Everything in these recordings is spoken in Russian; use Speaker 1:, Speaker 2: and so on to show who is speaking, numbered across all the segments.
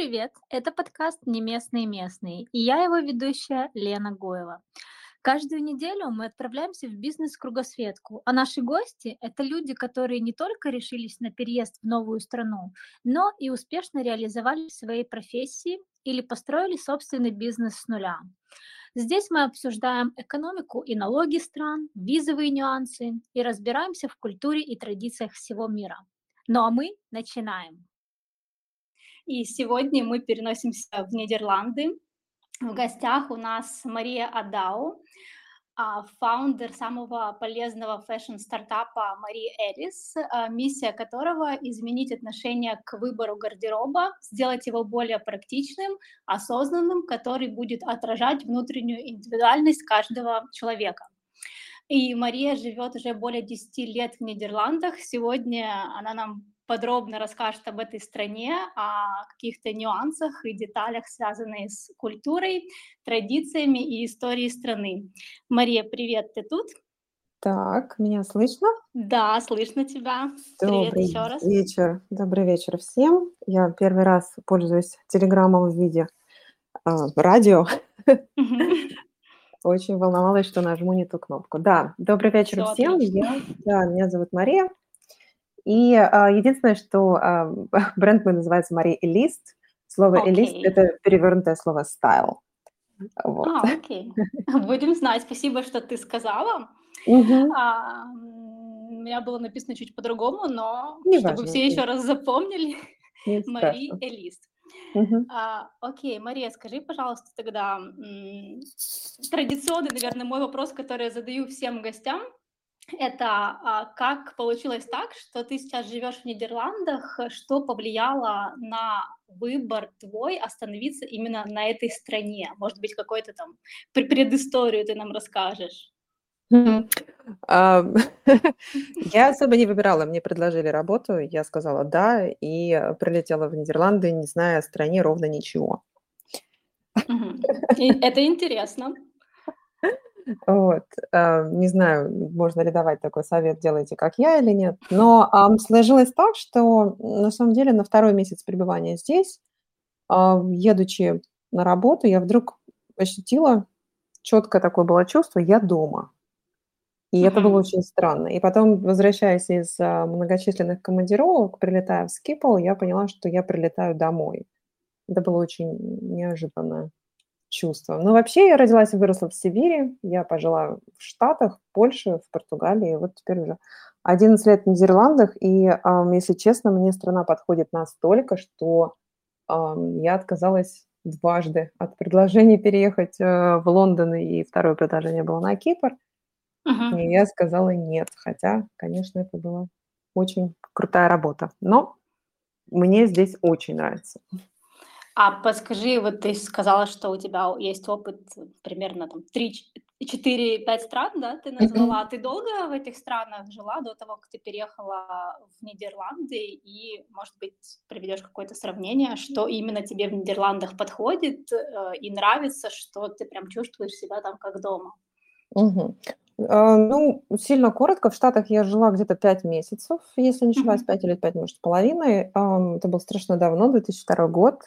Speaker 1: Привет! Это подкаст «Не местные местные» и я его ведущая Лена Гоева. Каждую неделю мы отправляемся в бизнес-кругосветку, а наши гости – это люди, которые не только решились на переезд в новую страну, но и успешно реализовали свои профессии или построили собственный бизнес с нуля. Здесь мы обсуждаем экономику и налоги стран, визовые нюансы и разбираемся в культуре и традициях всего мира. Ну а мы начинаем. И сегодня мы переносимся в Нидерланды. В гостях у нас Мария Адау, а, founder самого полезного fashion -стартапа Мария Элис, а, миссия которого — изменить отношение к выбору гардероба, сделать его более практичным, осознанным, который будет отражать внутреннюю индивидуальность каждого человека. И Мария живет уже более 10 лет в Нидерландах. Сегодня она нам подробно расскажет об этой стране, о каких-то нюансах и деталях, связанных с культурой, традициями и историей страны. Мария, привет, ты тут?
Speaker 2: Так, меня слышно?
Speaker 1: Да, слышно тебя.
Speaker 2: Добрый привет еще раз. вечер. Добрый вечер всем. Я первый раз пользуюсь телеграммом в виде э, радио. Очень волновалась, что нажму не ту кнопку. Да, добрый вечер Все всем. Я, да, меня зовут Мария. И а, единственное, что а, бренд мой называется Мария Элист. Слово okay. Элист – это перевернутое слово стайл.
Speaker 1: Вот. А, окей. Будем знать. Спасибо, что ты сказала. Угу. А, у меня было написано чуть по-другому, но Не чтобы важно, все еще раз запомнили, Мария Элист. Угу. А, окей, Мария, скажи, пожалуйста, тогда традиционный, наверное, мой вопрос, который я задаю всем гостям – это а, как получилось так, что ты сейчас живешь в Нидерландах, что повлияло на выбор твой остановиться именно на этой стране? Может быть, какой-то там предысторию ты нам расскажешь?
Speaker 2: Я особо не выбирала, мне предложили работу, я сказала да, и прилетела в Нидерланды, не зная о стране ровно ничего.
Speaker 1: Это интересно.
Speaker 2: Вот. Э, не знаю, можно ли давать такой совет, делайте как я или нет. Но сложилось так, что на самом деле на второй месяц пребывания здесь, а, едучи на работу, я вдруг ощутила, четкое такое было чувство, я дома. И uh-huh. это было очень странно. И потом, возвращаясь из а, многочисленных командировок, прилетая в Скипл, я поняла, что я прилетаю домой. Это было очень неожиданно чувство. Но вообще я родилась и выросла в Сибири, я пожила в Штатах, в Польше, в Португалии, вот теперь уже 11 лет в Нидерландах, и, если честно, мне страна подходит настолько, что я отказалась дважды от предложения переехать э, в Лондон, и второе предложение было на Кипр. Uh-huh. И я сказала нет, хотя, конечно, это была очень крутая работа. Но мне здесь очень нравится.
Speaker 1: А подскажи, вот ты сказала, что у тебя есть опыт примерно там 3-4-5 стран, да, ты назвала. Ты долго в этих странах жила до того, как ты переехала в Нидерланды? И, может быть, приведешь какое-то сравнение, что именно тебе в Нидерландах подходит э, и нравится, что ты прям чувствуешь себя там как дома?
Speaker 2: Угу. Ну, сильно коротко. В Штатах я жила где-то 5 месяцев, если не ошибаюсь, 5 или 5, может, половиной. Это было страшно давно, 2002 год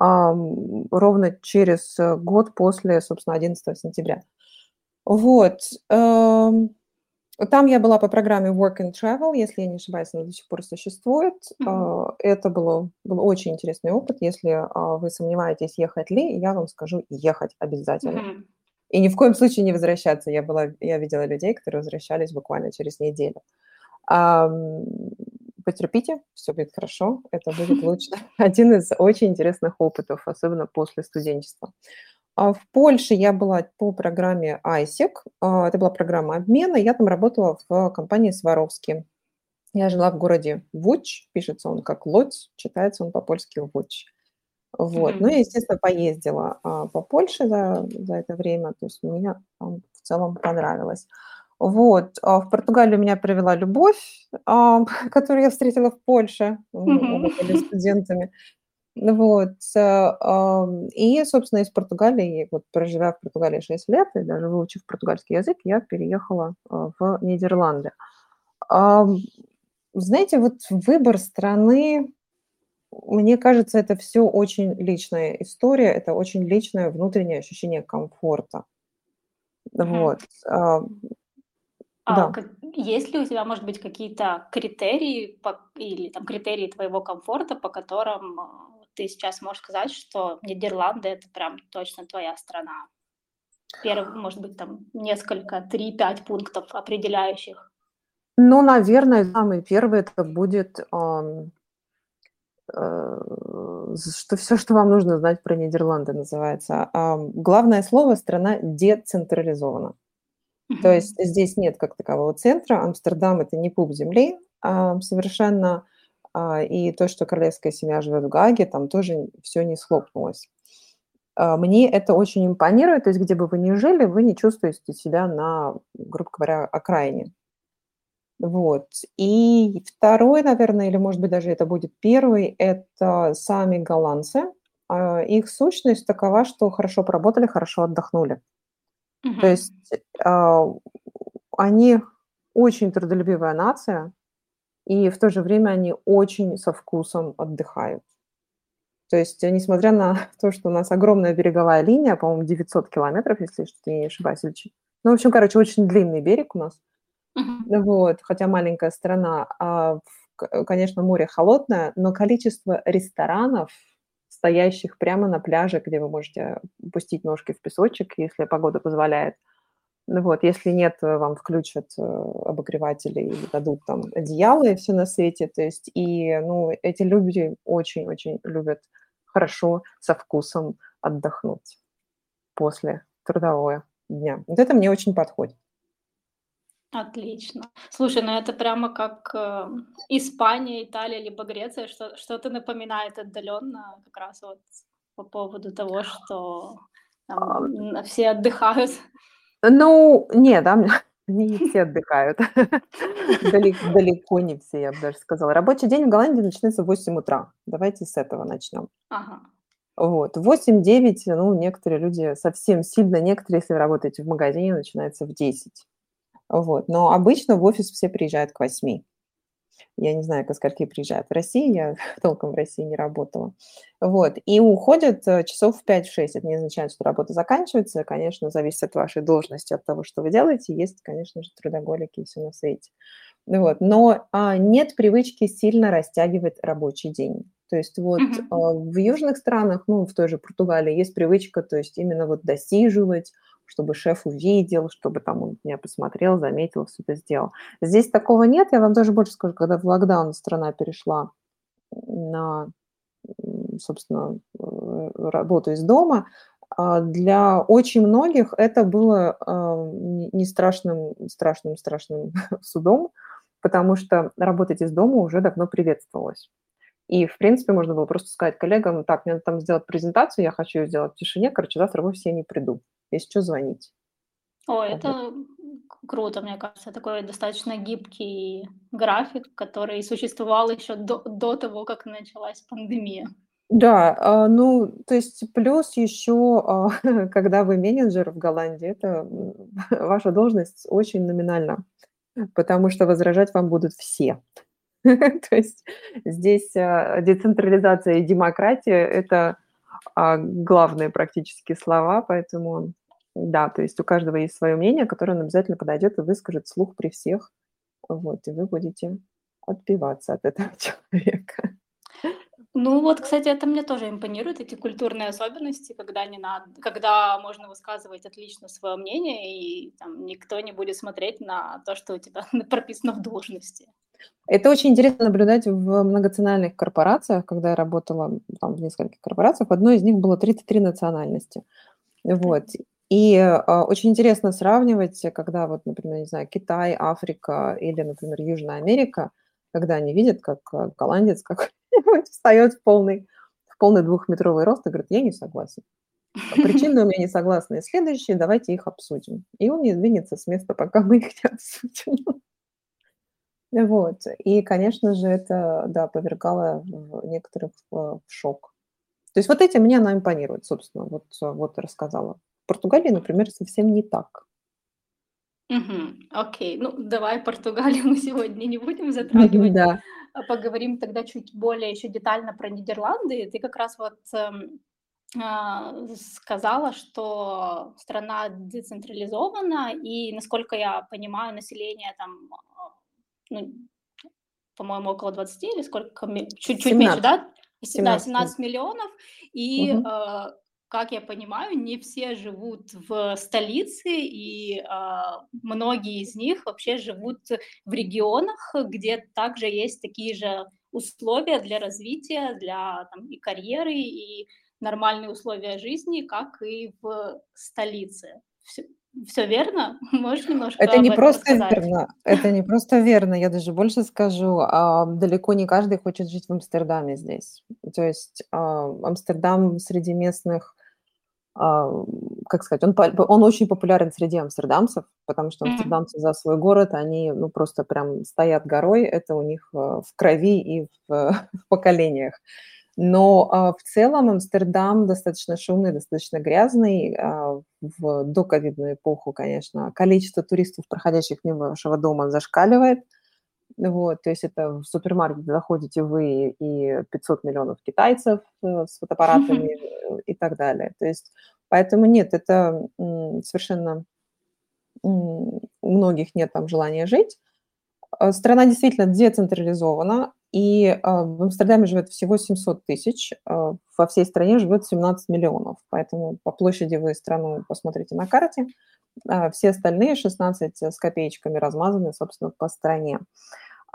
Speaker 2: ровно через э, год после, собственно, 11 сентября. Вот. Там я была по программе Work and Travel, если я не ошибаюсь, она до сих пор существует. Mm-hmm. Это было, был очень интересный опыт. Если а, вы сомневаетесь, ехать ли, я вам скажу, ехать обязательно. Mm-hmm. И ни в коем случае не возвращаться. Я, была, я видела людей, которые возвращались буквально через неделю потерпите, все будет хорошо, это будет лучше. Один из очень интересных опытов, особенно после студенчества. А в Польше я была по программе ISEC, а, это была программа обмена, я там работала в компании Сваровски. Я жила в городе Вуч, пишется он как Лодь, читается он по-польски Вуч. Вот. Mm-hmm. Ну, я, естественно, поездила а, по Польше за, за это время, то есть мне там в целом понравилось. Вот. А в Португалию меня привела любовь, а, которую я встретила в Польше. Мы были студентами. Вот. Э, и, собственно, из Португалии, вот проживя в Португалии 6 лет и даже выучив португальский язык, я переехала в Нидерланды. Знаете, вот выбор страны мне кажется, это все очень личная история, это очень личное внутреннее ощущение комфорта. Вот, а,
Speaker 1: А
Speaker 2: да.
Speaker 1: как есть ли у тебя, может быть, какие-то критерии по или там критерии твоего комфорта, по которым, а, ты сейчас можешь сказать, что Нидерланды- это прям точно твоя страна? Перв может быть, там несколько, три-пять пунктов определяющих.
Speaker 2: Ну, наверное, самый первый это будет, э, з что всё, что вам нужно знать про Нидерланды, называется. Ам, главное слово: страна децентрализована. То есть здесь нет как такового центра. Амстердам- это не пуп земли, ам, совершенно. А, и то, что королевская семья живет в Гааге, там тоже всё не схлопнулось. А, мне это очень импонирует. То есть где бы вы ни жили, вы не чувствуете себя на, грубо говоря, окраине. Вот. И второй, наверное, или, может быть, даже это будет первый- это сами голландцы. А, их сущность такова, что хорошо поработали, хорошо отдохнули. То есть, а, они очень трудолюбивая нация, и в то же время они очень со вкусом отдыхают. То есть, э, несмотря на то, что у нас огромная береговая линия, по-моему, 900 километров, если я не ошибаюсь, или ну, в общем, короче, очень длинный берег у нас.
Speaker 1: Мгм.
Speaker 2: Вот, хотя маленькая страна, а, конечно, море холодное, но количество ресторанов, стоящих прямо на пляже, где вы можете пустить ножки в песочек, если погода позволяет. Ну вот, если нет, вам включат, э, обогреватели или дадут там одеяло и всё на свете. То есть и, ну, эти люди очень-очень любят хорошо, со вкусом отдохнуть после трудового дня. Вот это мне очень подходит.
Speaker 1: Отлично. Слушай, ну это прямо как, э, Испания, Италия либо Греция. Что что-то напоминает отдаленно как раз вот по поводу того, что там, все отдыхают.
Speaker 2: Ну, не, да, не все отдыхают. Дале далеко не все, я бы даже сказала. Рабочий день в Голландии начинается в 8 утра. Давайте с этого начнем.
Speaker 1: Ага.
Speaker 2: Вот. В 8-9, ну, некоторые люди совсем сильно некоторые, если вы работаете в магазине, начинается в 10. Вот. Но обычно в офис все приезжают к 8. Я не знаю, ко скольки приезжают в России, я толком в России не работала. Вот. И уходят, э, часов в 5-6. Это не означает, что работа заканчивается. Конечно, зависит от вашей должности, от того, что вы делаете. Есть, конечно же, трудоголики и всё на свете. Вот. Но, а, нет привычки сильно растягивать рабочий день. То есть вот, а,
Speaker 1: Мгм.
Speaker 2: в южных странах, ну, в той же Португалии есть привычка, то есть именно вот досиживать, чтобы шеф увидел, чтобы там он меня посмотрел, заметил, всё это сделал. Здесь такого нет. Я вам даже больше скажу, когда в локдаун страна перешла на, собственно, э, работу из дома, а, для очень многих это было, а, не страшным страшным страшным судом, потому что работать из дома уже давно приветствовалось. И, в принципе, можно было просто сказать коллегам: "Так, мне надо там сделать презентацию, я хочу её сделать в тишине. Короче, завтра в офис я не приду. Если чё, звоните".
Speaker 1: Ой, это,
Speaker 2: Вот.
Speaker 1: м, к круто, мне кажется. Такой достаточно гибкий график, который существовал еще до до того, как началась пандемия.
Speaker 2: Да, а, ну, то есть плюс еще, а, когда вы менеджер в Голландии, это, ваша должность очень номинальна, потому что возражать вам будут все. То есть здесь, а, децентрализация и демократия- это, главные практически слова. Поэтому да, то есть у каждого есть свое мнение, которое он обязательно подойдет и выскажет вслух при всех. Вот, и вы будете отбиваться от этого человека.
Speaker 1: Ну вот, кстати, это мне тоже импонирует, эти культурные особенности, когда не над когда можно высказывать отлично свое мнение, и там никто не будет смотреть на то, что у тебя прописано в должности.
Speaker 2: Это очень интересно наблюдать в многонациональных корпорациях. Когда я работала, там в нескольких корпорациях, в одной из них было 33 национальности. Вот. И, а, очень интересно сравнивать, когда вот, например, не знаю, Китай, Африка или, например, Южная Америка, когда они видят, как, а, голландец какой-нибудь встает в полный в полный двухметровый рост и говорит: "Я не согласен. А причины у меня несогласные следующие, давайте их обсудим". И он не сдвинется с места, пока мы их не обсудим. Вот. И, конечно же, это, да, повергало некоторых в шок. То есть вот этим мне она импонирует, собственно. Вот вот рассказала. Португалии, например, совсем не так.
Speaker 1: Мгм. Окей. Ну, давай Португалию мы сегодня не будем затрагивать.
Speaker 2: Да.
Speaker 1: Поговорим тогда чуть более еще детально про Нидерланды. Ты как раз вот, а, сказала, что страна децентрализована, и, насколько я понимаю, население там, а, ну, по-моему, около 20 или сколько, чуть-чуть меньше,
Speaker 2: 17.
Speaker 1: да? Се да,
Speaker 2: 17,
Speaker 1: 17 миллионов. И, э, как я понимаю, не все живут в столице, и, а, многие из них вообще живут в регионах, где также есть такие же условия для развития, для там и карьеры, и нормальные условия жизни, как и в столице. Всё всё верно? Можешь немножко
Speaker 2: Это не просто
Speaker 1: рассказать?
Speaker 2: верно, это не просто верно, я даже больше скажу, а, далеко не каждый хочет жить в Амстердаме здесь. То есть, а, Амстердам среди местных, как сказать, он он очень популярен среди амстердамцев, потому что амстердамцы за свой город, они, ну, просто прям стоят горой, это у них, э, в крови и в в поколениях. Но, а, в целом Амстердам достаточно шумный, достаточно грязный. А, в доковидную эпоху, конечно, количество туристов, проходящих мимо вашего дома, зашкаливает. Вот, то есть это в супермаркет заходите вы и 500 миллионов китайцев, э, с фотоаппаратами, э, и так далее. То есть поэтому нет, это, совершенно, у многих нет там желания жить. А, страна действительно децентрализована, и, а, в Амстердаме живет всего 700 тысяч, а, во всей стране живет 17 миллионов. Поэтому по площади вы страну посмотрите на карте, а все остальные 16 с копеечками размазаны, собственно, по стране.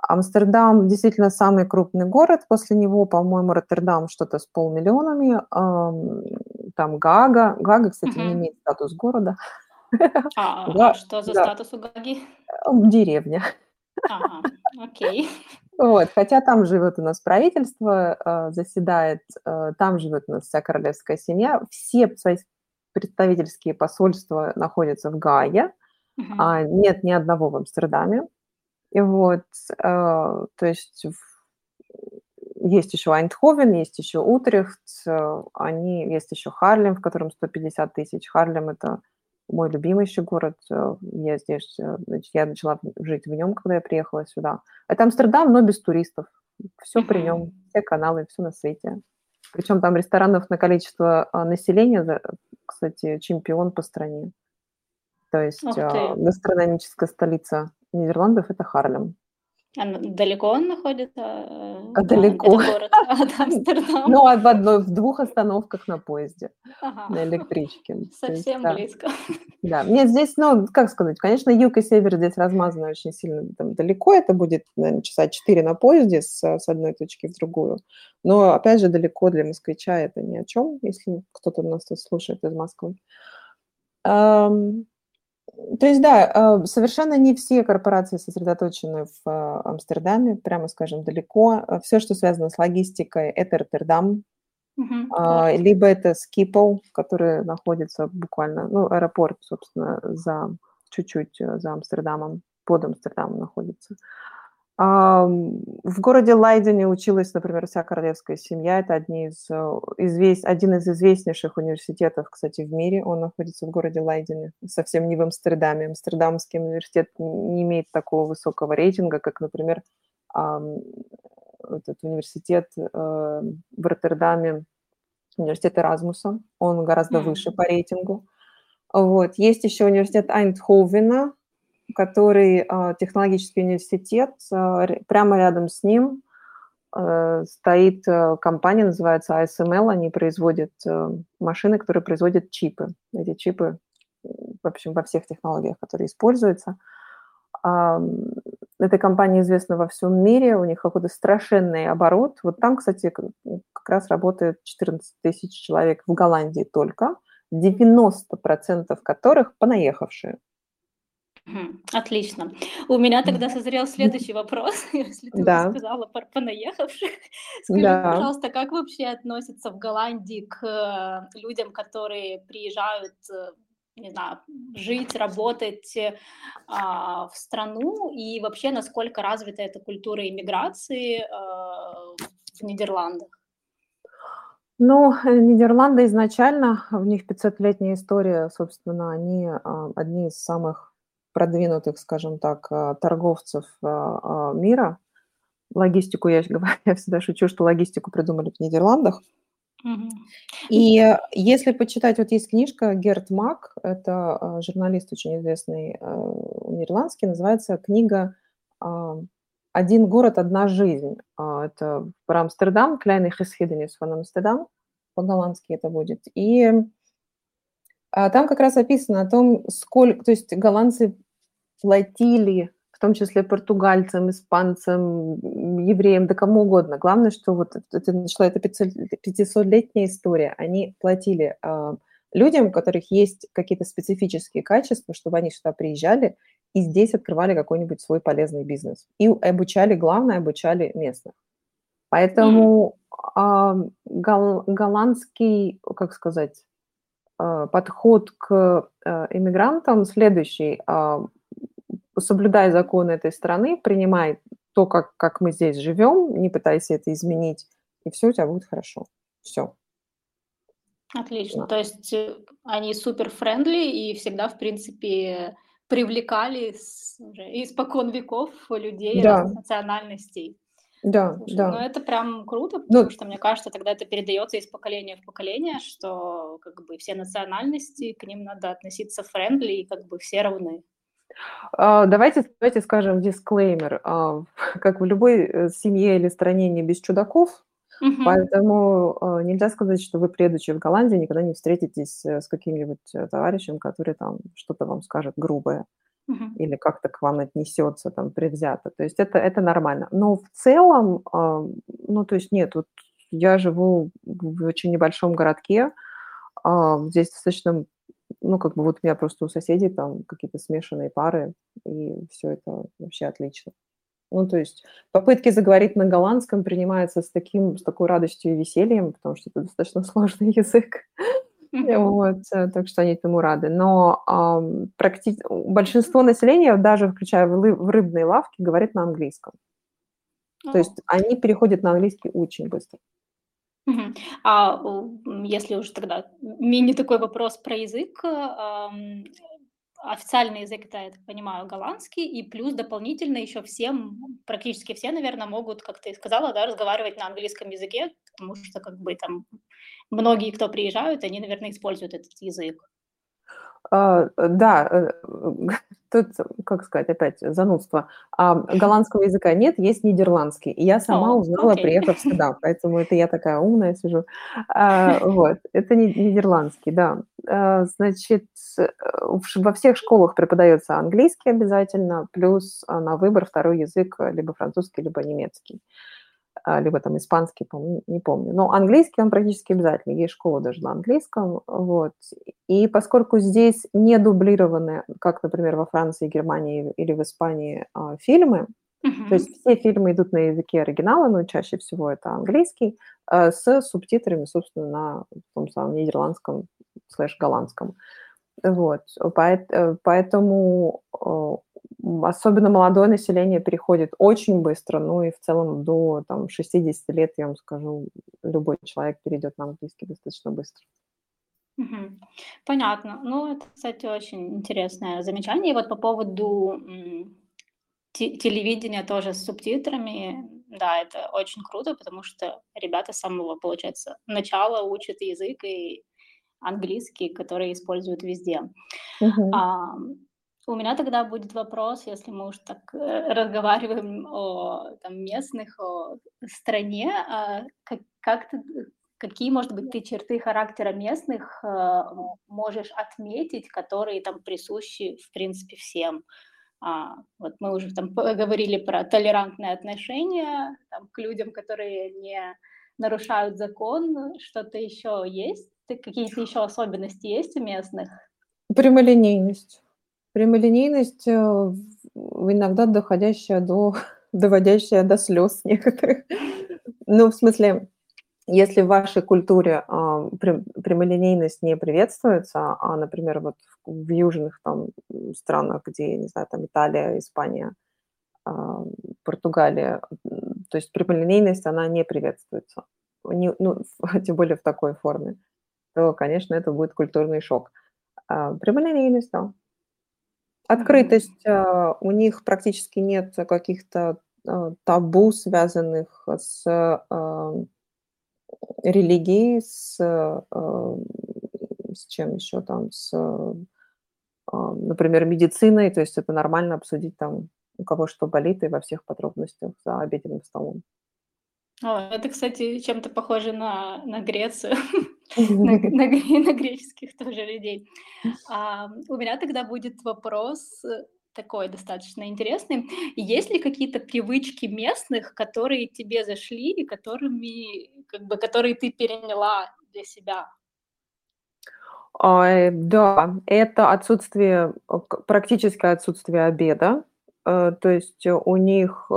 Speaker 2: Амстердам действительно самый крупный город, после него, по-моему, Роттердам что-то с полмиллионами, ам, там Гаага. Гаага, кстати, не
Speaker 1: Мгм.
Speaker 2: имеет статус города.
Speaker 1: А а
Speaker 2: Га
Speaker 1: что за
Speaker 2: да,
Speaker 1: статус у Гаги?
Speaker 2: деревня.
Speaker 1: Ага, окей.
Speaker 2: Вот, хотя там живет у нас правительство, а, заседает, а, там живет у нас вся королевская семья. Все свои представительские посольства находятся в Гааге,
Speaker 1: Мгм.
Speaker 2: а нет ни одного в Амстердаме. И вот, а, то есть есть еще Эйндховен, есть еще Утрехт, э, они есть еще Харлем, в котором 150 тысяч. Харлем- это мой любимый еще город. Э, я здесь, э, значит, я начала жить в нем, когда я приехала сюда. Это Амстердам, но без туристов. Всё при нем, все каналы, всё на свете. Причем там ресторанов на количество, населения, кстати, чемпион по стране. То есть, а, гастрономическая столица Нидерландов- это Харлем.
Speaker 1: А н далеко он находится, э,
Speaker 2: А
Speaker 1: а,
Speaker 2: далеко.
Speaker 1: город от Амстердама?
Speaker 2: Ну, а в одной в 2 остановках на поезде,
Speaker 1: Ага,
Speaker 2: на электричке. Есть,
Speaker 1: совсем
Speaker 2: да.
Speaker 1: близко.
Speaker 2: Да, нет, здесь, ну, как сказать, конечно, юг и север здесь размазаны очень сильно там далеко. Это будет, наверно, часа 4 на поезде с с одной точки в другую. Но опять же, далеко для москвича это ни о чём, если кто-то нас тут слушает из Москвы. То есть, да, а, совершенно не все корпорации сосредоточены в, а, Амстердаме, прямо скажем, далеко. А, всё, что связано с логистикой- это Роттердам.
Speaker 1: Порт.
Speaker 2: либо это Schiphol, который находится буквально, ну, аэропорт, собственно, за чуть-чуть, э, за Амстердамом, под Амстердамом находится. В городе Лайдене училась, например, вся королевская семья. Это одни из, э, извес один из известнейших университетов, кстати, в мире. Он находится в городе Лайдене, совсем не в Амстердаме. Амстердамский университет не имеет такого высокого рейтинга, как, например, этот университет, э, в Роттердаме, университет Эразмуса. Он гораздо выше по рейтингу. Вот. Есть еще университет Эйндховена, который, а, технологический университет. А, прямо рядом с ним, э, стоит, э, компания, называется ASML. Они производят, э, машины, которые производят чипы. Эти чипы, в общем, во всех технологиях, которые используются. Эта компания известна во всем мире, у них какой-то страшенный оборот. Вот там, кстати, как раз работает 14 тысяч человек в Голландии только, 90 которых понаехавшие.
Speaker 1: Отлично. У меня тогда созрел следующий вопрос. Если ты
Speaker 2: Да.
Speaker 1: сказала про понаехавших, скажи,
Speaker 2: Да.
Speaker 1: пожалуйста, как вообще относятся в Голландии к, э, людям, которые приезжают, э, не знаю, жить, работать, э, а, в страну? И вообще, насколько развита эта культура иммиграции, э, в Нидерландах?
Speaker 2: Ну, Нидерланды изначально, в них 500-летняя история, собственно, они, а, одни из самых продвинутых, скажем так, а, торговцев а, мира. Логистику, я, я всегда шучу, что логистику придумали в Нидерландах. И если почитать, вот есть книжка Герт Мак, это журналист очень известный нидерландский, называется книга «Один город, одна жизнь». Это про Амстердам, Kleine Geschiedenis von Amsterdam, по-голландски это будет. И а там как раз описано о том, сколько, то есть голландцы платили, в том числе португальцам, испанцам, евреям, да кому угодно. Главное, что вот это начала эта 500-летняя история. Они платили э, людям, у которых есть какие-то специфические качества, чтобы они сюда приезжали и здесь открывали какой-нибудь свой полезный бизнес. И обучали, главное, обучали местных. Поэтому э, гол, голландский, как сказать, а, подход к а, иммигрантам следующий. Соблюдай законы этой страны, принимай то, как, как мы здесь живем, не пытайся это изменить, и все у тебя будет хорошо. Все.
Speaker 1: Отлично. Да. То есть э, они супер friendly и всегда, в принципе, привлекали с, уже испокон веков людей да. разных национальностей.
Speaker 2: Да,
Speaker 1: Слушай,
Speaker 2: да.
Speaker 1: Ну, это прям круто, потому ну, что, мне кажется, тогда это передается из поколения в поколение, что как бы все национальности, к ним надо относиться friendly, и как бы все равны.
Speaker 2: Э, давайте, давайте скажем дисклеймер. Э, как в любой э, семье или стране не без чудаков, uh-huh. поэтому uh, нельзя сказать, что вы, предучи в Голландии, никогда не встретитесь э, с каким-нибудь э, товарищем, который там что-то вам скажет грубое угу. или как-то к вам отнесется там предвзято. То есть это, это нормально. Но в целом, э, ну, то есть нет, вот я живу в очень небольшом городке, э, здесь достаточно, ну, как бы вот у меня просто у соседей там какие-то смешанные пары, и все это вообще отлично. Ну, то есть попытки заговорить на голландском принимаются с, таким, с такой радостью и весельем, потому что это достаточно сложный язык. Вот, э, так что они этому рады. Но ам, практи... большинство населения, даже включая в, в рыбные лавки, говорит на английском. То есть они переходят на английский очень быстро.
Speaker 1: А если уже тогда мини такой вопрос про язык, официальный язык это, я так понимаю, голландский, и плюс дополнительно еще всем, практически все, наверное, могут, как ты сказала, да, разговаривать на английском языке, потому что как бы там многие, кто приезжают, они, наверное, используют этот язык.
Speaker 2: Uh, да, э, тут, как сказать, опять занудство. А, голландского языка нет, есть нидерландский. И я сама oh, узнала, okay. приехав сюда, поэтому это я такая умная сижу. А, вот, это нидерландский, да. А, значит, во всех школах преподается английский обязательно, плюс на выбор второй язык либо французский, либо немецкий. А, либо там испанский, помню, не помню. Но английский он практически обязательно. Есть школа даже на английском. Вот. И поскольку здесь не дублированы, как, например, во Франции, Германии или в Испании а, фильмы, uh-huh. то есть все фильмы идут на языке оригинала, но чаще всего это английский, а, с субтитрами, собственно, на том самом нидерландском слэш-голландском. Вот. Э, поэтому особенно молодое население переходит очень быстро, ну и в целом до там, 60 лет, я вам скажу, любой человек перейдет на английский достаточно быстро.
Speaker 1: Понятно. Ну, это, кстати, очень интересное замечание. И вот по поводу телевидения тоже с субтитрами, да, это очень круто, потому что ребята с самого, получается, начала учат язык и английский, который используют везде. Uh-huh. А, у меня тогда будет вопрос, если мы уж так э, разговариваем о там, местных, о стране, а как, как ты, какие, может быть, ты черты характера местных э, можешь отметить, которые там присущи, в принципе, всем? А, вот мы уже там поговорили про толерантные отношения там, к людям, которые не нарушают закон, что-то еще есть? Какие-то еще особенности есть у местных?
Speaker 2: Прямолинейность прямолинейность, э, иногда доходящая до доводящая до слез некоторых. Ну, в смысле, если в вашей культуре а, прямолинейность не приветствуется, а, например, вот в южных там странах, где, не знаю, там Италия, Испания, а, Португалия, то есть прямолинейность, она не приветствуется, не, ну, тем более в такой форме, то, конечно, это будет культурный шок. А, прямолинейность, да. Открытость, а, у них практически нет каких-то, а, табу, связанных с, ам, религией, с, с чем еще там, с, например, медициной. То есть это нормально обсудить там, у кого что болит, и во всех подробностях за обеденным столом.
Speaker 1: О, это, кстати, чем-то похоже на на Грецию, на на на греческих тоже людей. А, у меня тогда будет вопрос, э, такой достаточно интересный. Есть ли какие-то привычки местных, которые тебе зашли и которыми, как бы, которые ты переняла для себя?
Speaker 2: Ай, да, это отсутствие, э, практическое отсутствие обеда. Э, то есть у них,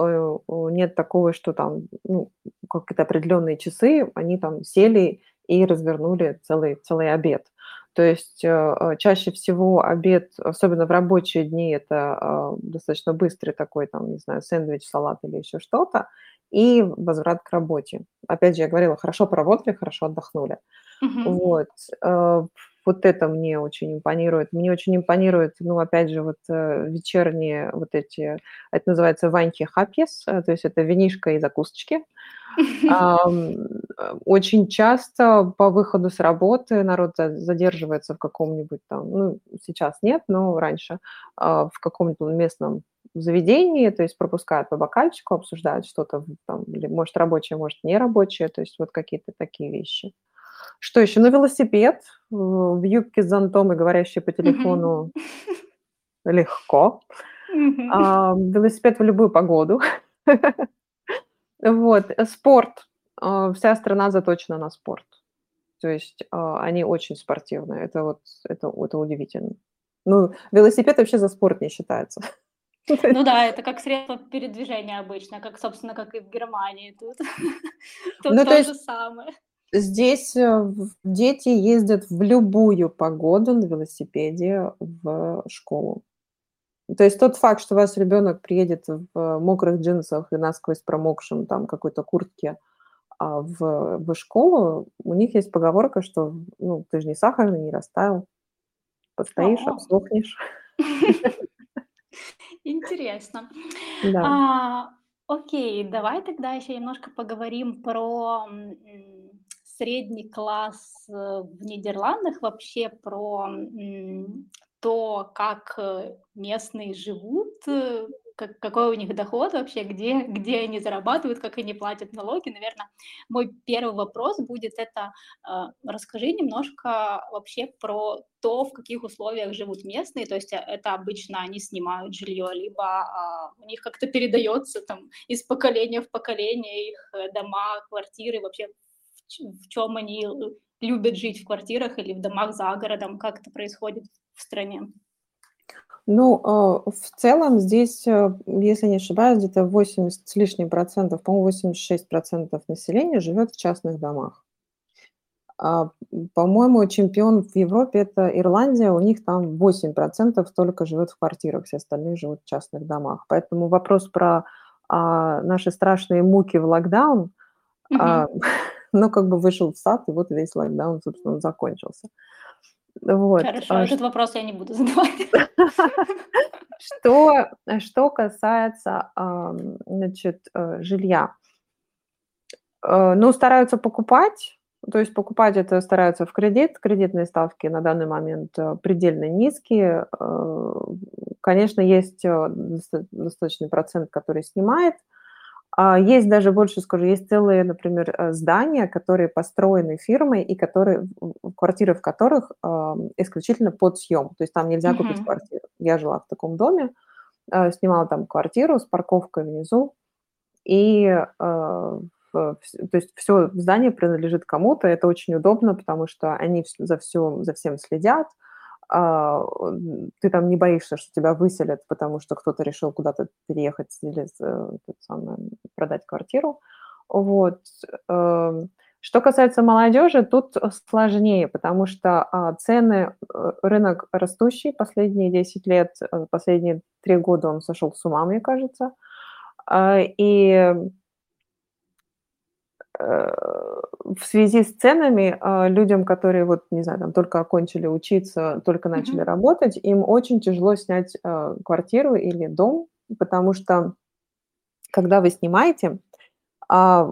Speaker 2: нет такого, что там, ну, какие-то определенные часы, они там сели и развернули целый целый обед. То есть, э, чаще всего обед, особенно в рабочие дни, это, достаточно быстрый такой там, не знаю, сэндвич, салат или еще что-то, и возврат к работе. Опять же, я говорила, хорошо поработали, хорошо отдохнули.
Speaker 1: Мгм.
Speaker 2: Вот, вот это мне очень импонирует. Мне очень импонирует, ну, опять же, вот, э, вечерние вот эти, это называется ваньки хапьес, э, то есть это винишко и закусочки. Э, очень часто по выходу с работы народ задерживается в каком-нибудь там, ну, сейчас нет, но раньше, а, в каком-нибудь местном заведении, то есть пропускают по бокальчику, обсуждают что-то там, может, рабочее, может, не рабочее, то есть вот какие-то такие вещи. Что еще? Ну, велосипед в юбке с зонтом и говорящей по телефону легко. А, велосипед в любую погоду. Вот, э, спорт. А, вся страна заточена на спорт. То есть, они очень спортивные. Это вот, это это удивительно. Ну, велосипед вообще за спорт не считается.
Speaker 1: Ну да, это как средство передвижения обычно, как, собственно, как и в Германии тут. Тут
Speaker 2: Ну, то
Speaker 1: то же
Speaker 2: есть
Speaker 1: самое.
Speaker 2: Здесь, э, дети ездят в любую погоду на велосипеде в школу. То есть тот факт, что у вас ребенок приедет в мокрых джинсах и насквозь промокшем там какой-то куртке, а, в в школу, у них есть поговорка, что, ну, ты же не сахарный, не растаял. Постоишь,
Speaker 1: О.
Speaker 2: обсохнешь.
Speaker 1: Интересно.
Speaker 2: Да.
Speaker 1: А, окей, давай тогда еще немножко поговорим про, средний класс, э, в Нидерландах, вообще про, то, как, э, местные живут, э, как какой у них доход вообще, где где они зарабатывают, как они платят налоги. Наверно, мой первый вопрос будет это, а, расскажи немножко вообще про то, в каких условиях живут местные. То есть, э, это обычно они снимают жилье, либо, а, у них как-то передается там из поколения в поколение их, э, дома, квартиры, вообще в ч в чём они л любят жить: в квартирах или в домах за городом, как это происходит в стране?
Speaker 2: Ну, а, в целом здесь, э, если не ошибаюсь, где-то 80 с лишним процентов, по-моему, 86 % населения живет в частных домах. А, по-моему, чемпион в Европе- это Ирландия, у них там 8 % только живет в квартирах, все остальные живут в частных домах. Поэтому вопрос про, а, наши страшные муки в локдаун, а, Ну, как бы вышел в сад, и вот весь локдаун, собственно, закончился. Вот,
Speaker 1: Хорошо,
Speaker 2: а
Speaker 1: этот вопрос я не буду задавать.
Speaker 2: Что, что касается, значит, э, жилья. Э, ну, стараются покупать, то есть покупать- это стараются в кредит. Кредитные ставки на данный момент, э, предельно низкие. Конечно, есть, доста достаточный процент, который снимает. А, есть даже, больше скажу, есть целые, например, э, здания, которые построены фирмой и которые, квартиры в которых, исключительно под съем. То есть там нельзя купить
Speaker 1: Мгм.
Speaker 2: квартиру. Я жила в таком доме, э, снимала там квартиру с парковкой внизу, и, э, то есть всё здание принадлежит кому-то. Это очень удобно, потому что они за всё за всем следят. А, ты там не боишься, что тебя выселят, потому что кто-то решил куда-то переехать или э, это самое, продать квартиру. Вот, эм. Что касается молодежи, тут, э, сложнее, потому что, а, цены, э, рынок растущий последние 10 лет, последние 3 года он сошел с ума, мне кажется. А, и в связи с ценами э, людям, которые вот, не знаю, там только окончили учиться, только начали
Speaker 1: Мгм.
Speaker 2: работать, им очень тяжело снять э, квартиру или дом, потому что когда вы снимаете, а,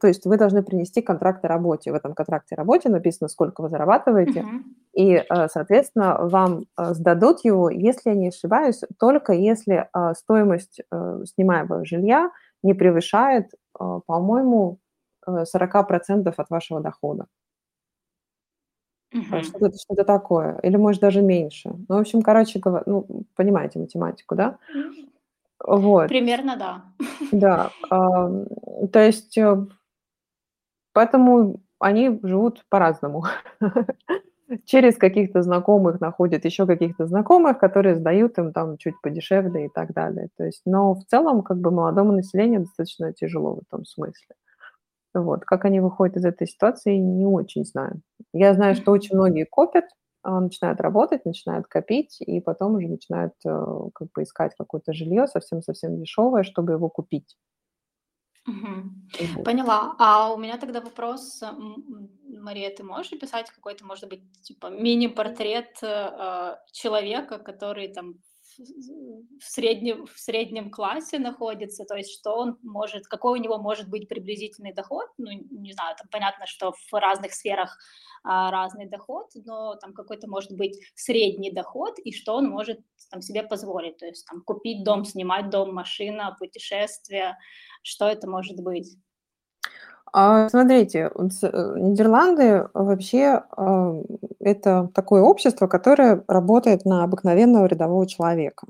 Speaker 2: то есть вы должны принести контракт о работе. В этом контракте о работе написано, сколько вы зарабатываете,
Speaker 1: Мгм.
Speaker 2: и, э, соответственно, вам, э, сдадут его, если я не ошибаюсь, только если, стоимость, э, снимаемого жилья не превышает, э, по-моему, э, 40 от вашего дохода. Э,
Speaker 1: Мгм.
Speaker 2: что-то что-то такое, или, может, даже меньше. Ну, в общем, короче говоря, ну, понимаете математику, да? Вот,
Speaker 1: примерно да.
Speaker 2: да, ам, то есть, э, поэтому они живут по-разному. Через каких-то знакомых находят еще каких-то знакомых, которые сдают им там чуть подешевле и так далее. То есть, но в целом, как бы молодому населению достаточно тяжело в этом смысле. Вот. Как они выходят из этой ситуации, не очень знаю. Я знаю, что очень многие копят, а, начинают работать, начинают копить, и потом уже начинают, э, как бы искать какое-то жилье совсем-совсем дешевое, чтобы его купить. Вот.
Speaker 1: Поняла. А у меня тогда вопрос, Мария, ты можешь описать какой-то, может быть, типа мини-портрет э, человека, который там в среднем, в среднем классе находится, то есть что он может, какой у него может быть приблизительный доход, ну, не знаю, там понятно, что в разных сферах а, разный доход, но там какой-то может быть средний доход, и что он может там себе позволить, то есть там купить дом, снимать дом, машина, путешествия, что это может быть?
Speaker 2: А, смотрите, э, Нидерланды вообще, а, это такое общество, которое работает на обыкновенного рядового человека.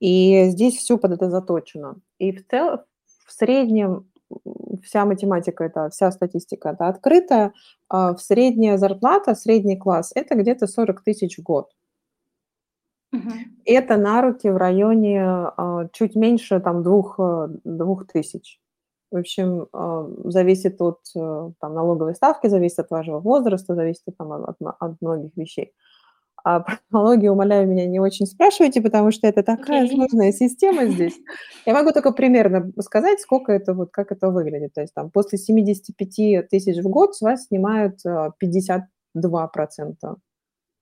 Speaker 2: И здесь все под это заточено. И в цел в среднем, вся математика это, вся статистика это открытая. А, в средняя зарплата, средний класс- это где-то 40 тысяч в год.
Speaker 1: Мгм.
Speaker 2: Это на руки в районе, чуть меньше там двух э, 2000. В общем, а, зависит от, э, там налоговой ставки, зависит от вашего возраста, зависит от там от от многих вещей. А про налоги, умоляю, меня не очень спрашивайте, потому что это такая
Speaker 1: Окей.
Speaker 2: сложная система здесь. Я могу только примерно сказать, сколько это вот, как это выглядит. То есть там после 75 тысяч в год с вас снимают, а, 52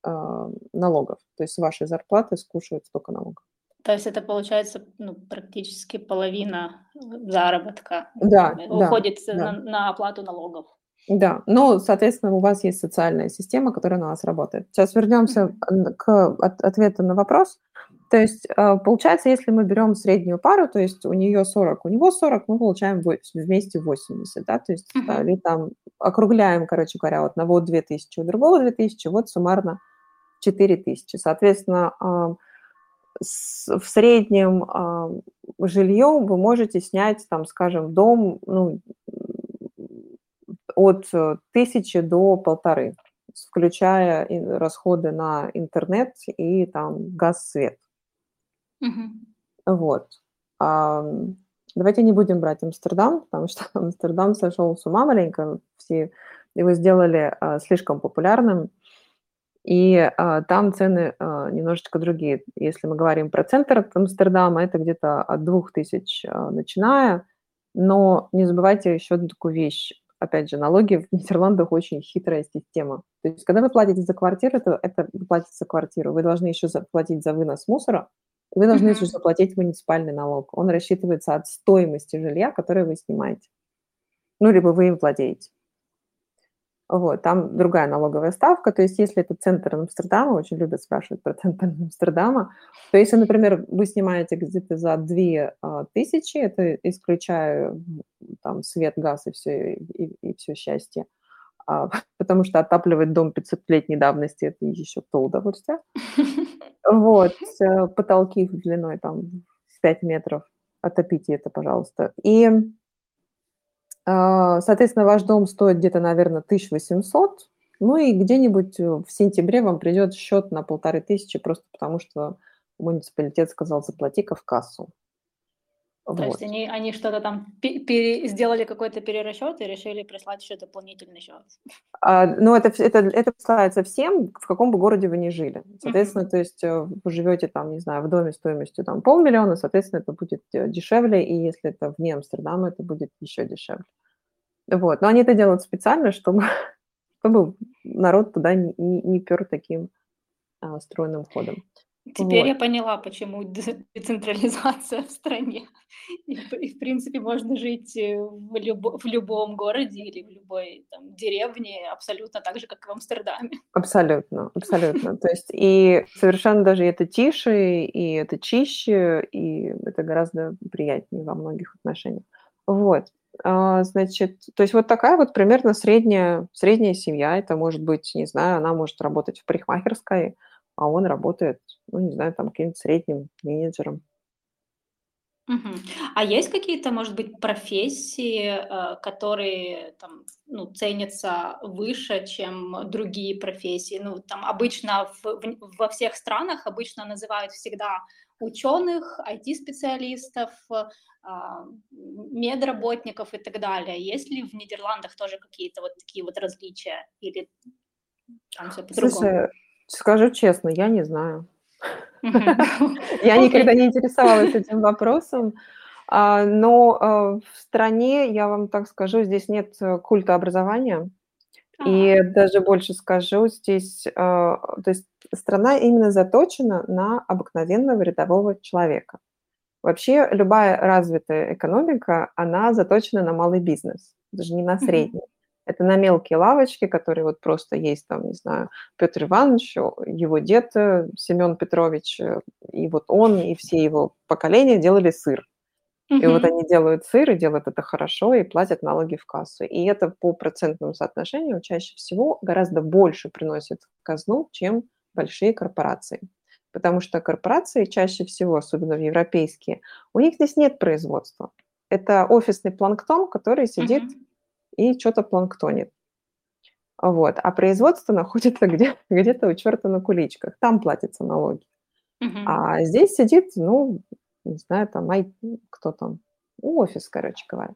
Speaker 2: а, налогов. То есть с вашей зарплаты скушают столько налогов.
Speaker 1: То есть это получается, ну, практически половина э, заработка
Speaker 2: Да,
Speaker 1: э,
Speaker 2: да,
Speaker 1: уходит
Speaker 2: да.
Speaker 1: на на оплату налогов.
Speaker 2: Да, но, соответственно, у вас есть социальная система, которая на вас работает. Сейчас вернемся к от ответу на вопрос. То есть, а, получается, если мы берем среднюю пару, то есть у нее 40, у него 40, мы получаем вместе 80, да, то есть,
Speaker 1: Мгм.
Speaker 2: или там округляем, короче говоря, у одного 2000, у другого 2000, вот суммарно 4000. Соответственно, а, в среднем, а, жилье вы можете снять, там, скажем, дом, ну, от, э, 1000 до 1,5, с включая расходы на интернет и там газ, свет.
Speaker 1: Мгм.
Speaker 2: Вот. Ам, давайте не будем брать Амстердам, потому что Амстердам сошел с ума маленько. Все его сделали, а, слишком популярным, и, а, там цены, а, немножечко другие. Если мы говорим про центр Амстердама, это где-то от 2000, а, начиная. Но не забывайте еще одну такую вещь. Опять же, налоги в Нидерландах очень хитрая система. То есть когда вы платите за квартиру, это это вы платите за квартиру, вы должны еще заплатить за вынос мусора, и вы должны еще
Speaker 1: Мгм.
Speaker 2: заплатить муниципальный налог. Он рассчитывается от стоимости жилья, которое вы снимаете. Ну, либо вы им владеете. Вот, там другая налоговая ставка. То есть если это центр Амстердама, очень любят спрашивать про центр Амстердама, то если, например, вы снимаете где-то за 2000, это исключая, там свет, газ и все и и всё счастье, а, потому что отапливать дом 500-летней давности- это еще то удовольствие. Вот, э, потолки длиной там в 5 метров, отопите это, пожалуйста. И а, соответственно, ваш дом стоит где-то, наверно, 1800, ну и где-нибудь, э, в сентябре вам придет счет на 1500 просто потому, что муниципалитет сказал: "Заплати-ка в кассу".
Speaker 1: То есть
Speaker 2: Вот.
Speaker 1: они они что-то там пе пере сделали какой-то перерасчет и решили прислать еще дополнительный счет.
Speaker 2: А, ну, это это это касается всем, в каком бы городе вы ни жили. Соответственно,
Speaker 1: Мгм.
Speaker 2: то есть, э, вы живете там, не знаю, в доме стоимостью там полмиллиона, соответственно, это будет, э, дешевле, и если это вне Амстердама, это будет еще дешевле. Вот. Но они это делают специально, чтобы, чтобы народ туда не, не, не пер таким а, стройным ходом.
Speaker 1: Теперь вот. я поняла, почему децентрализация в стране. И, и в принципе, можно жить э, в, любо, в любом городе или в любой там, деревне абсолютно так же, как и в Амстердаме.
Speaker 2: Абсолютно, абсолютно. То есть и совершенно даже это тише, и это чище, и это гораздо приятнее во многих отношениях. Вот. А, значит, то есть вот такая вот примерно средняя, средняя семья. Это может быть, не знаю, она может работать в парикмахерской, а он работает, ну, не знаю, там каким-то средним менеджером.
Speaker 1: Мгм. А есть какие-то, может быть, профессии, э, которые там, ну, ценятся выше, чем другие профессии? Ну, там обычно в, в- во всех странах обычно называют всегда ученых, IT-специалистов, а, медработников и так далее. Есть ли в Нидерландах тоже какие-то вот такие вот различия? Или там все по-другому?
Speaker 2: Слушай, скажу честно, я не знаю. Я никогда не интересовалась этим вопросом. А, но а, в стране, я вам так скажу, здесь нет э, культа образования. И даже больше скажу, здесь, то есть страна именно заточена на обыкновенного рядового человека. Вообще любая развитая экономика, она заточена на малый бизнес, даже не на средний. Это на мелкие лавочки, которые вот просто есть там, не знаю, Петр Иванович, его дед э, Семен Петрович, э, и вот он, и все его поколения делали сыр. И вот они делают сыр, и делают это хорошо, и платят налоги в кассу. И это по процентному соотношению чаще всего гораздо больше приносит в казну, чем большие корпорации. Потому что корпорации чаще всего, особенно в европейские, у них здесь нет производства. Это офисный планктон, который сидит mm-hmm и что-то планктонит. Вот. А производство находится где- где-то у черта на куличках. Там платятся налоги. Uh-huh. А здесь сидит, ну, не знаю, там, ай, кто там, офис, короче говоря.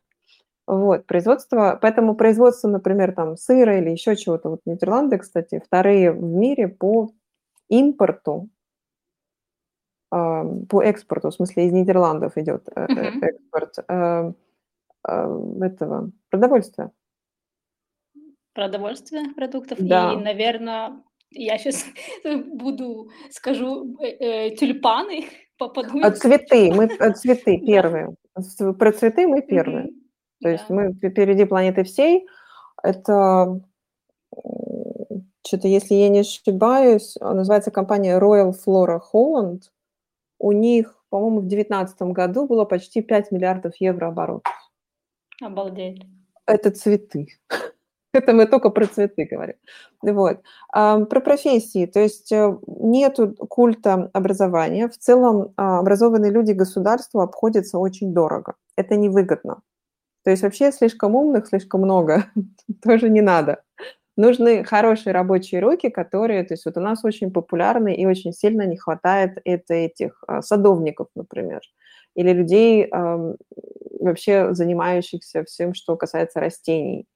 Speaker 2: Вот, производство, поэтому производство, например, там, сыра или еще чего-то, вот Нидерланды, кстати, вторые в мире по импорту, э, по экспорту, в смысле, из Нидерландов идет э, uh-huh. экспорт э, этого продовольствия.
Speaker 1: Продовольствия, продуктов. Да. И, наверное, я сейчас буду, скажу, э, э, тюльпаны попаду.
Speaker 2: А цветы, мы а цветы первые. Про цветы мы первые. То есть мы впереди планеты всей. Это что-то, если я не ошибаюсь, называется компания Royal Flora Holland. У них, по-моему, в 2019 году было почти 5 миллиардов евро оборотов.
Speaker 1: Обалдеть.
Speaker 2: Это цветы. Это мы только про цветы говорим. Вот. А, про профессии. То есть э, нет культа образования. В целом а, образованные люди государству обходятся очень дорого. Это невыгодно. То есть вообще слишком умных слишком много. Тоже не надо. Нужны хорошие рабочие руки, которые... То есть вот у нас очень популярны и очень сильно не хватает это, этих а, садовников, например или людей, вообще занимающихся всем, что касается растений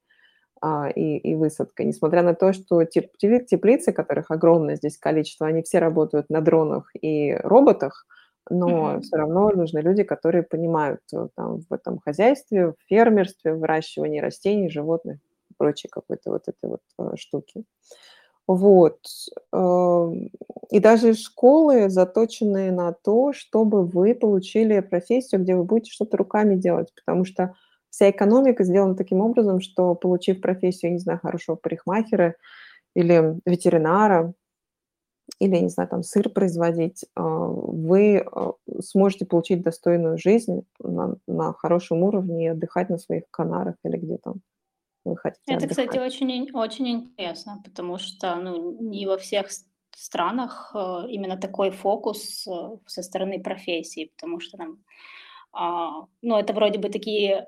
Speaker 2: а, и, и высадкой. Несмотря на то, что теп, теплицы, которых огромное здесь количество, они все работают на дронах и роботах, но mm-hmm. все равно нужны люди, которые понимают э, там, в этом хозяйстве, в фермерстве, в выращивании растений, животных и прочей какой-то вот этой вот э, штуки. Вот. Эм, и даже школы заточенные на то, чтобы вы получили профессию, где вы будете что-то руками делать, потому что вся экономика сделана таким образом, что получив профессию, не знаю, хорошего парикмахера или ветеринара, или, не знаю, там сыр производить, э, вы э, сможете получить достойную жизнь на, на хорошем уровне и отдыхать на своих канарах или где там вы хотите
Speaker 1: Это,
Speaker 2: отдыхать.
Speaker 1: кстати, очень, очень интересно, потому что ну, не во всех странах э, именно такой фокус э, со стороны профессии, потому что там, а, ну, это вроде бы такие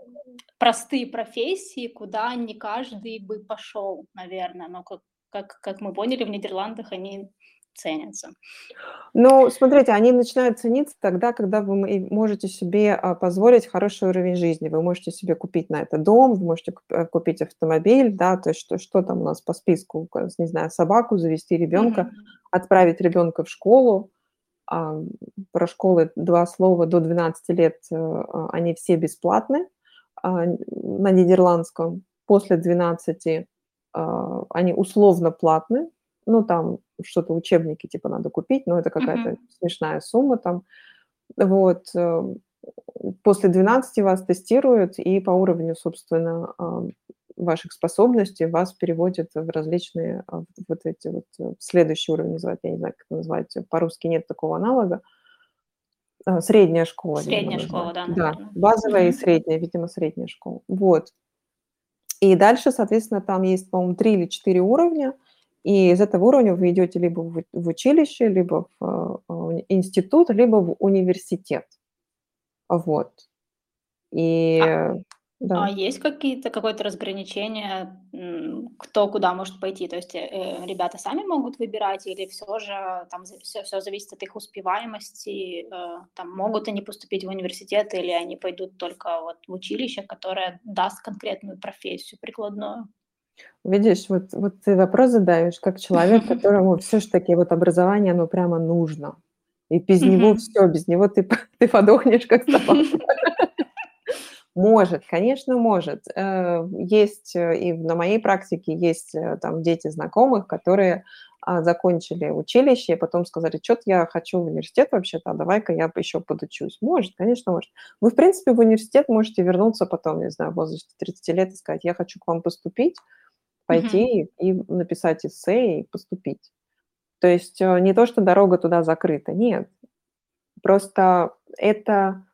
Speaker 1: простые профессии, куда не каждый бы пошел, наверное, но как, как, как мы поняли, в Нидерландах они ценятся.
Speaker 2: Ну, смотрите, они начинают цениться тогда, когда вы можете себе а, позволить хороший уровень жизни. Вы можете себе купить на это дом, вы можете э, купить автомобиль, да, то есть что, что там у нас по списку, не знаю, собаку, завести ребенка, mm-hmm. отправить ребенка в школу. А, про школы два слова до 12 лет, э, а, они все бесплатны на нидерландском. после 12 а, они условно платны, ну, там что-то, учебники типа надо купить, но это какая-то
Speaker 1: Мгм.
Speaker 2: смешная сумма там. Вот, э, после 12 вас тестируют и по уровню, собственно, ваших способностей вас переводят в различные, а, вот эти вот, э, следующий уровень называют, я не знаю, как это называется, по-русски нет такого аналога. А, средняя школа, видимо,
Speaker 1: Средняя школа,
Speaker 2: называют.
Speaker 1: да,
Speaker 2: Да,
Speaker 1: наверно.
Speaker 2: базовая и
Speaker 1: Мгм.
Speaker 2: средняя, видимо, средняя школа. Вот. И дальше, соответственно, там есть, по-моему, 3 или 4 уровня, и из этого уровня вы идете либо в училище, либо в, э, институт, либо в университет. Вот. И
Speaker 1: А а
Speaker 2: да.
Speaker 1: есть какие-то какое-то разграничение, кто куда может пойти? То есть, э, ребята сами могут выбирать или всё же там за всё всё зависит от их успеваемости? Э, там могут они поступить в университет или они пойдут только вот в училище, которое даст конкретную профессию прикладную?
Speaker 2: Видишь, вот вот ты вопрос задаешь как человек, которому всё ж таки вот образование, оно прямо нужно. И без него всё, без него ты ты подохнешь как собака. Может, конечно, может. Э, есть, э, и на моей практике есть, э, там дети знакомых, которые, а, закончили училище и потом сказали: "Чё-то я хочу в университет вообще-то, а давай-ка я ещё подучусь". Может, конечно, может. Вы, в принципе, в университет можете вернуться потом, не знаю, в возрасте 30 лет и сказать: "Я хочу к вам поступить". Пойти и написать эссе и поступить. То есть, э, не то, что дорога туда закрыта, нет. Просто это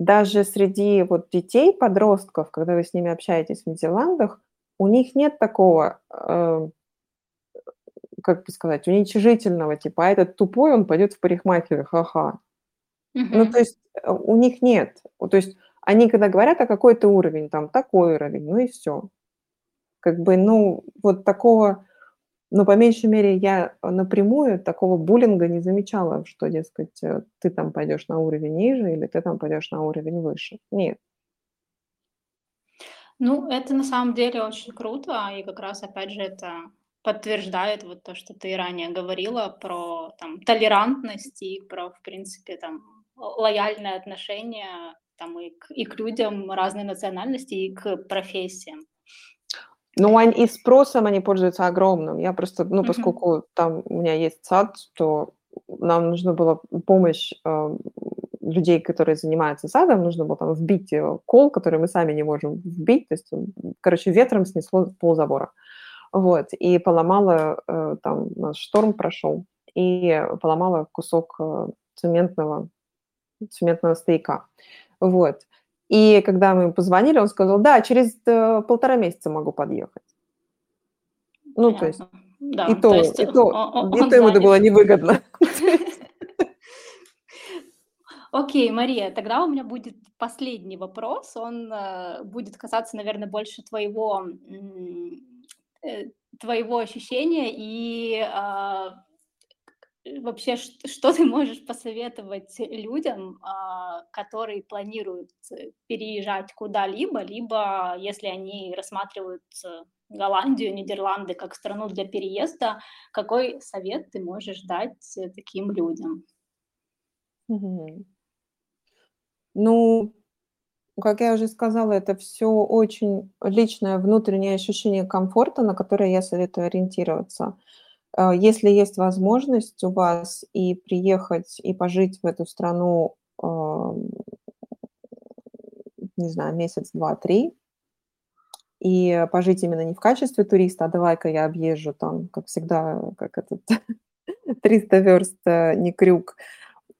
Speaker 2: даже среди вот детей, подростков, когда вы с ними общаетесь в Нидерландах, у них нет такого, э, как бы сказать, уничижительного типа: "А этот тупой, он пойдет в парикмахеры, ха-ха". Ну, то есть, э, у них нет. То есть они когда говорят: "А какой ты уровень?" Там: "Такой уровень". Ну и всё. Как бы, ну, вот такого, ну, по меньшей мере, я напрямую такого буллинга не замечала, что, дескать, э, ты там пойдешь на уровень ниже или ты там пойдешь на уровень выше. Нет.
Speaker 1: Ну, это на самом деле очень круто, и как раз, опять же, это подтверждает вот то, что ты ранее говорила про там толерантность и про, в принципе, там лояльное отношение там и к и к людям разной национальности, и к профессиям.
Speaker 2: Ну, ань и спросом они пользуются огромным. Я просто, ну, поскольку там у меня есть сад, то нам нужна была помощь, а, людей, которые занимаются садом. Нужно было там вбить, э, кол, который мы сами не можем вбить. То есть, короче, ветром снесло ползабора. Вот, и поломало, э, там у нас шторм прошел, и поломало кусок, э, цементного цементного стояка. Вот. И когда мы ему позвонили, он сказал: "Да, через т 1,5 месяца могу подъехать". Ну, то есть
Speaker 1: Понятно.
Speaker 2: и
Speaker 1: Да, то
Speaker 2: то
Speaker 1: есть
Speaker 2: и то
Speaker 1: о
Speaker 2: и
Speaker 1: он
Speaker 2: то ему это было невыгодно.
Speaker 1: Окей, Мария, тогда у меня будет последний вопрос. Он, э, будет касаться, наверно, больше твоего, э, твоего ощущения и, э, вообще, ш что ты можешь посоветовать людям, а, которые планируют переезжать куда-либо, либо если они рассматривают Голландию, Нидерланды как страну для переезда. Какой совет ты можешь дать таким людям?
Speaker 2: Ну, как я уже сказала, это всё очень личное внутреннее ощущение комфорта, на которое я советую ориентироваться. Если есть возможность у вас и приехать, и пожить в эту страну, ам, не знаю, месяц, 2, 3 и пожить именно не в качестве туриста: "А давай-ка я объезжу там, как всегда, как этот 300 вёрст, э, не крюк".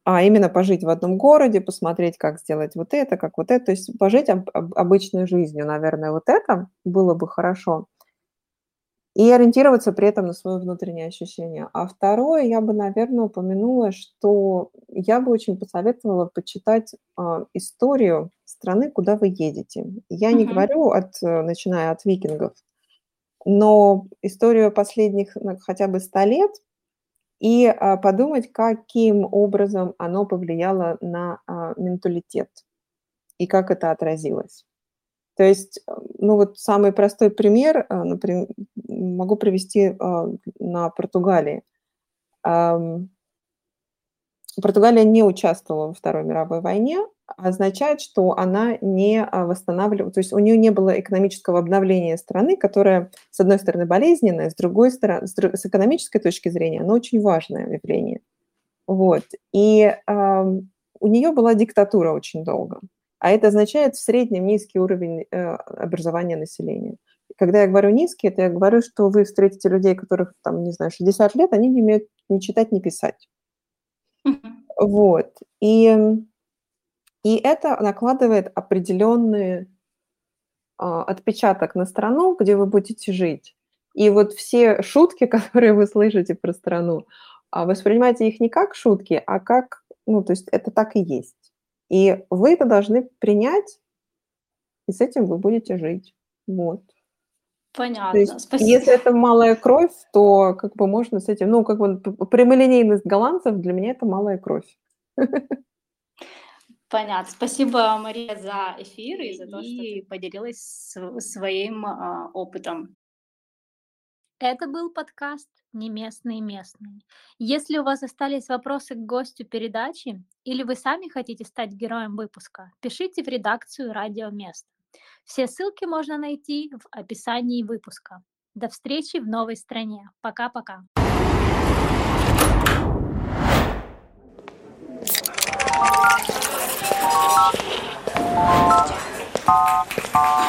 Speaker 2: А именно пожить в одном городе, посмотреть, как сделать вот это, как вот это. То есть пожить об об обычной жизнью, наверное, вот это было бы хорошо. И ориентироваться при этом на своё внутреннее ощущение. А 2, я бы, наверно, упомянула, что я бы очень посоветовала почитать, а, историю страны, куда вы едете. Я не
Speaker 1: Мгм.
Speaker 2: говорю от начиная от викингов, но историю последних, ну, хотя бы 100 лет, и, а, подумать, каким образом оно повлияло на, а, менталитет и как это отразилось. То есть, э, ну, вот самый простой пример, а, наприм могу привести, а, на Португалии. Португалия не участвовала во Второй мировой войне, означает, что она не а, восстанавливает, то есть у нее не было экономического обновления страны, которое, с одной стороны, болезненное, с другой стороны, с экономической точки зрения, оно очень важное явление. Вот. И э, у нее была диктатура очень долго. А это означает в среднем низкий уровень э, образования населения. Когда я говорю низкий, это я говорю, что вы встретите людей, которых, там, не знаю, 60 лет, они не умеют ни читать, ни писать. Вот. И и это накладывает определенный а, отпечаток на страну, где вы будете жить. И вот все шутки, которые вы слышите про страну, а, воспринимайте их не как шутки, а как, ну, то есть это так и есть. И вы это должны принять, и с этим вы будете жить. Вот.
Speaker 1: Понятно.
Speaker 2: есть, Спасибо. если это малая кровь, то как бы можно с этим, ну, как бы прямолинейность голландцев для меня это малая кровь.
Speaker 1: Понятно. Спасибо, Мария, за эфир и за то, что ты поделилась своим а, опытом. Это был подкаст "Неместные местные. Если у вас остались вопросы к гостю передачи или вы сами хотите стать героем выпуска, пишите в редакцию «Радио Место». Все ссылки можно найти в описании выпуска. До встречи в новой стране. Пока-пока. Thank -пока. you.